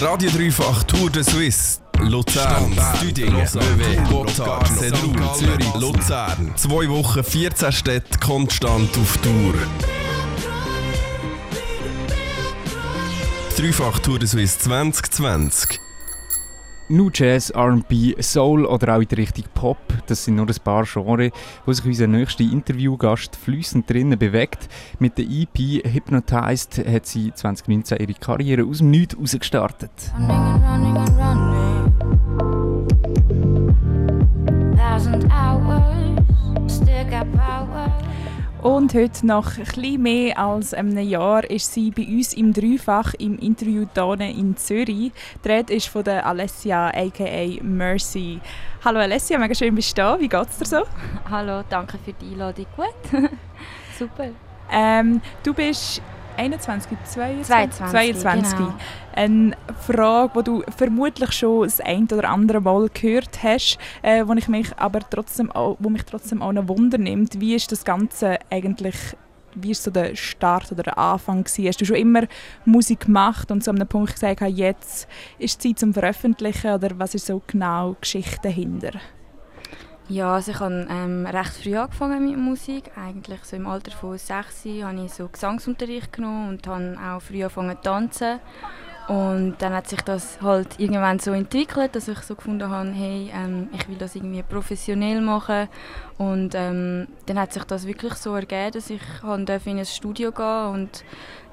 Radio Dreifach Tour de Suisse. Luzern, Vevey, Gotthard, Sedrun, Zürich, Luzern. Zwei Wochen, 14 Städte, konstant auf Tour. Dreifach Tour de Suisse 2020. New Jazz, R&B, Soul oder auch in Richtung Pop, das sind nur ein paar Genres, wo sich unser nächster Interviewgast flüssend drinnen bewegt. Mit der EP Hypnotized hat sie 2019 ihre Karriere aus dem Nichts herausgestartet. Running running running. Thousand hours, still got power. Und heute, nach etwas mehr als einem Jahr, ist sie bei uns im Dreifach im Interview hier in Zürich. Die Rede ist von der Alessia, a.k.a. Mercy. Hallo Alessia, mega schön bist du da. Wie geht es dir so? Hallo, danke für die Einladung. Gut. Super. Ähm, du bist 21, 22? 22, 22. Genau. Eine Frage, die du vermutlich schon das ein oder andere Mal gehört hast, äh, wo, ich mich aber trotzdem auch, wo mich trotzdem auch noch Wunder nimmt. Wie ist das Ganze eigentlich wie war so der Start oder der Anfang? Gewesen? Hast du schon immer Musik gemacht und so an einem Punkt gesagt, jetzt ist die Zeit zum Veröffentlichen oder was ist so genau die Geschichte dahinter? Ja, also ich habe ähm, recht früh angefangen mit Musik. Eigentlich so im Alter von sechs habe ich so Gesangsunterricht genommen und habe auch früh angefangen zu tanzen. Und dann hat sich das halt irgendwann so entwickelt, dass ich so gefunden habe, hey, ähm, ich will das irgendwie professionell machen. Und ähm, dann hat sich das wirklich so ergeben, dass ich in ein Studio gehen und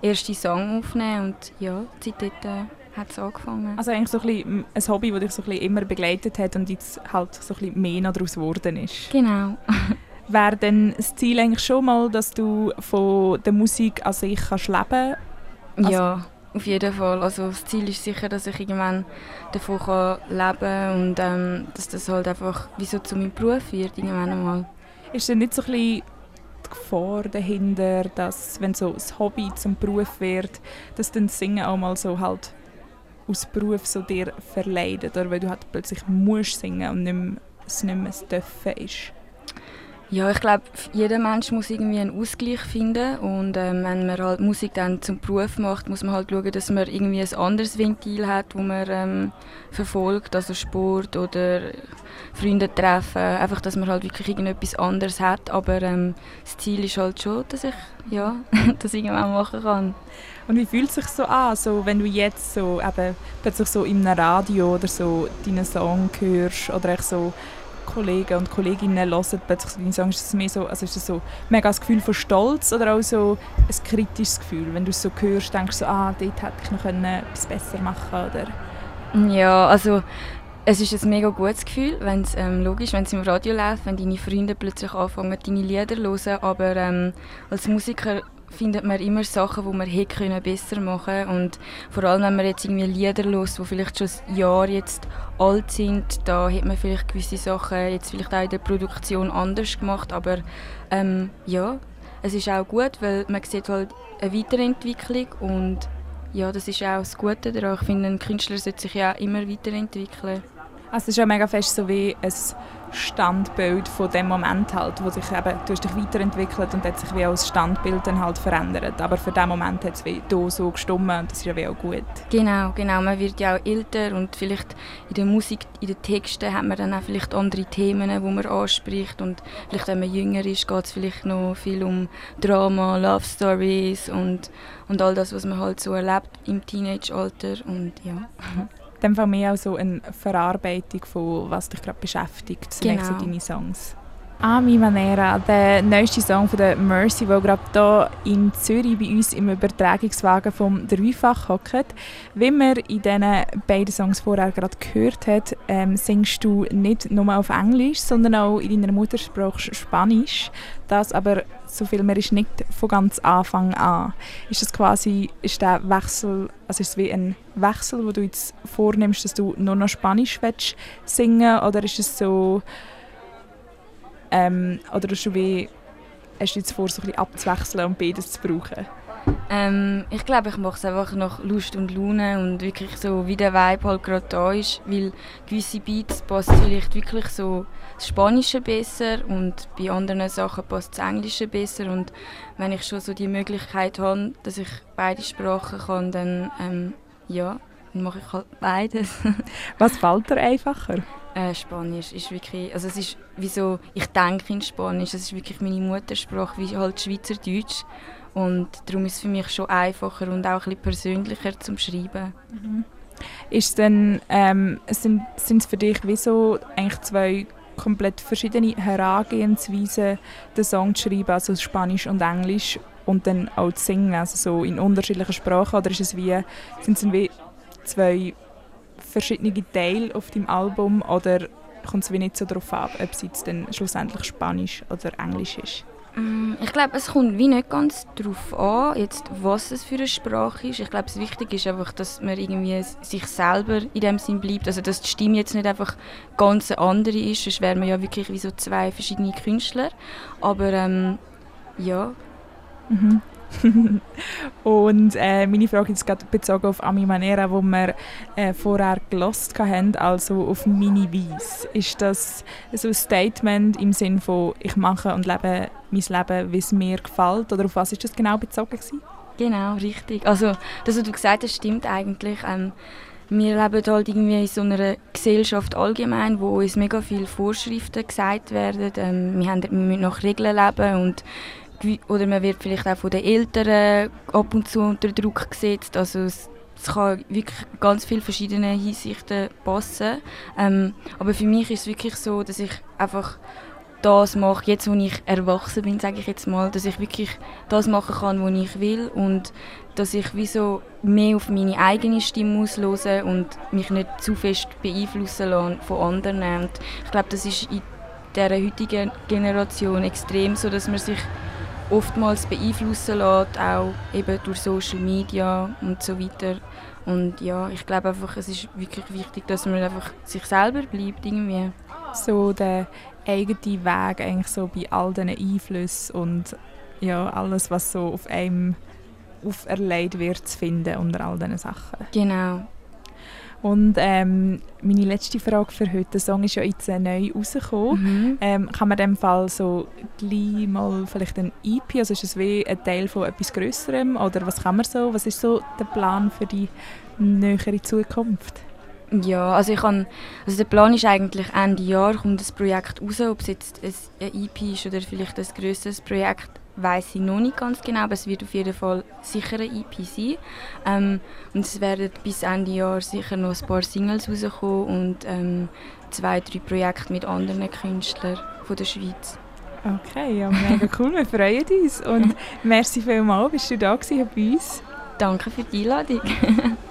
erste Song aufnehmen und ja, seitdem äh, hat es angefangen. Also eigentlich so ein, bisschen ein Hobby, das dich so ein bisschen immer begleitet hat und jetzt halt so ein bisschen mehr daraus geworden ist. Genau. Wäre denn das Ziel eigentlich schon mal, dass du von der Musik an sich kannst leben kannst? Also ja, auf jeden Fall. Also das Ziel ist sicher, dass ich irgendwann davon kann leben kann und ähm, dass das halt einfach wie so zu meinem Beruf wird irgendwann einmal. Ist denn nicht so ein bisschen die Gefahr dahinter, dass wenn so ein Hobby zum Beruf wird, dass dann das Singen auch mal so halt aus Beruf so dir verleidet oder weil du halt plötzlich musst singen und nicht mehr, es nicht mehr Dürfen ist? Ja, ich glaube, jeder Mensch muss irgendwie einen Ausgleich finden und ähm, wenn man halt Musik dann zum Beruf macht, muss man halt schauen, dass man irgendwie ein anderes Ventil hat, wo man ähm, verfolgt, also Sport oder Freunde treffen, einfach, dass man halt wirklich irgendetwas anderes hat, aber ähm, das Ziel ist halt schon, dass ich ja, das irgendwann machen kann. Und wie fühlt es sich so an, so, wenn du jetzt so eben plötzlich so einem Radio oder so deinen Song hörst oder echt so Kollegen und Kolleginnen hören plötzlich deine ist das mehr so, also ist das so mega das Gefühl von Stolz oder auch so ein kritisches Gefühl, wenn du es so hörst, denkst du so, ah, dort hätte ich noch etwas besser machen oder? Ja, also es ist ein mega gutes Gefühl, wenn es ähm, logisch, wenn es im Radio läuft, wenn deine Freunde plötzlich anfangen, deine Lieder zu hören, aber ähm, als Musiker findet man immer Sachen, die man hätte können besser machen und vor allem, wenn man jetzt irgendwie Lieder hört, die vielleicht schon ein Jahr jetzt alt sind, da hat man vielleicht gewisse Sachen jetzt vielleicht auch in der Produktion anders gemacht, aber ähm, ja, es ist auch gut, weil man sieht halt eine Weiterentwicklung und ja, das ist auch das Gute daran. Ich finde, ein Künstler sollte sich ja immer weiterentwickeln. Also es ist ja mega fest so wie ein Standbild von dem Moment halt, wo sich eben, du hast dich weiterentwickelt und hat sich wie das Standbild dann halt verändert. Aber für den Moment hat es wie hier so gestummen und das ist ja wie auch gut. Genau, genau. Man wird ja auch älter und vielleicht in der Musik, in den Texten hat man dann auch vielleicht andere Themen, die man anspricht und vielleicht, wenn man jünger ist, geht es vielleicht noch viel um Drama, Love Stories und, und all das, was man halt so erlebt im Teenage-Alter und ja. dem Fall mehr auch so eine Verarbeitung von was dich gerade beschäftigt, so genau. deine Songs. A mi manera, der neueste Song von der Mercy, der gerade hier in Zürich bei uns im Übertragungswagen vom Dreifach hockt. Wie man in diesen beiden Songs vorher gerade gehört hat, ähm, singst du nicht nur auf Englisch, sondern auch in deiner Muttersprache Spanisch. Das aber, so viel mehr ist nicht von ganz Anfang an. Ist das quasi, ist der Wechsel, also ist es wie ein Wechsel, wo du jetzt vornimmst, dass du nur noch Spanisch willst singen oder ist es so ähm, oder hast du, wie, hast du jetzt vor, so ein abzuwechseln und beides zu brauchen? Ähm, ich glaube, ich mache es einfach nach Lust und Laune und wirklich so, wie der Vibe halt gerade da ist, weil gewisse Beats passt vielleicht wirklich so das Spanische besser und bei anderen Sachen passt das Englische besser und wenn ich schon so die Möglichkeit habe, dass ich beide Sprachen kann, dann ähm, ja, dann mache ich halt beides. Was fällt dir einfacher? Äh, Spanisch ist wirklich, also es ist wie so, ich denke in Spanisch, es ist wirklich meine Muttersprache, wie halt Schweizerdeutsch. Und darum ist es für mich schon einfacher und auch ein bisschen persönlicher zum Schreiben. Mhm. Ist denn, ähm, sind es für dich wie so eigentlich zwei komplett verschiedene Herangehensweisen, den Song zu schreiben, also Spanisch und Englisch und dann auch zu singen, also so in unterschiedlichen Sprachen, oder ist es wie, sind es wie zwei verschiedene Teile auf dem Album oder kommt es wie nicht so darauf ab, ob es jetzt dann schlussendlich Spanisch oder Englisch ist? Mm, ich glaube, es kommt wie nicht ganz darauf an, jetzt, was es für eine Sprache ist. Ich glaube, das Wichtige ist einfach, dass man irgendwie sich selber in dem Sinn bleibt. Also, dass die Stimme jetzt nicht einfach ganz eine andere ist, sonst wären wir ja wirklich wie so zwei verschiedene Künstler. Aber ähm, ja. Mhm. und äh, meine Frage ist gerade bezogen auf Ami Manera, wo wir äh, vorher gelost haben, also auf Mini Weiss. Ist das so ein Statement im Sinne von ich mache und lebe mein Leben, wie es mir gefällt, oder auf was ist das genau bezogen gewesen? Genau, richtig. Also das, was du gesagt hast, stimmt eigentlich. Ähm, wir leben halt irgendwie in so einer Gesellschaft allgemein, wo uns mega viele Vorschriften gesagt werden. Ähm, wir, haben, wir müssen nach Regeln leben und oder man wird vielleicht auch von den Eltern ab und zu unter Druck gesetzt. Also es, es kann wirklich ganz viele verschiedene Hinsichten passen. Ähm, aber für mich ist es wirklich so, dass ich einfach das mache, jetzt wo ich erwachsen bin, sage ich jetzt mal, dass ich wirklich das machen kann, was ich will und dass ich wie mehr auf meine eigene Stimme auslose und mich nicht zu fest beeinflussen lasse von anderen. Und ich glaube, das ist in dieser heutigen Generation extrem so, dass man sich oftmals beeinflussen lässt, auch eben durch Social Media und so weiter. Und ja, ich glaube einfach, es ist wirklich wichtig, dass man einfach sich selber bleibt irgendwie. So der eigene Weg eigentlich so bei all diesen Einflüssen und ja, alles, was so auf einem auferlegt wird, zu finden unter all diesen Sachen. Genau, und ähm, meine letzte Frage für heute, der Song ist ja jetzt neu rausgekommen. Mhm. Ähm, kann man in dem Fall so gleich mal vielleicht ein EP, also ist es wie ein Teil von etwas Größerem oder was kann man so, was ist so der Plan für die nähere Zukunft? Ja, also ich kann, also der Plan ist eigentlich Ende Jahr kommt das Projekt raus, ob es jetzt ein EP ist oder vielleicht ein größeres Projekt weiß ich noch nicht ganz genau, aber es wird auf jeden Fall sicher ein EP sein. Ähm, und es werden bis Ende Jahr sicher noch ein paar Singles rauskommen und ähm, zwei, drei Projekte mit anderen Künstlern von der Schweiz. Okay, ja, mega cool, wir freuen uns und merci vielmals, bist du da gewesen bei uns. Danke für die Einladung.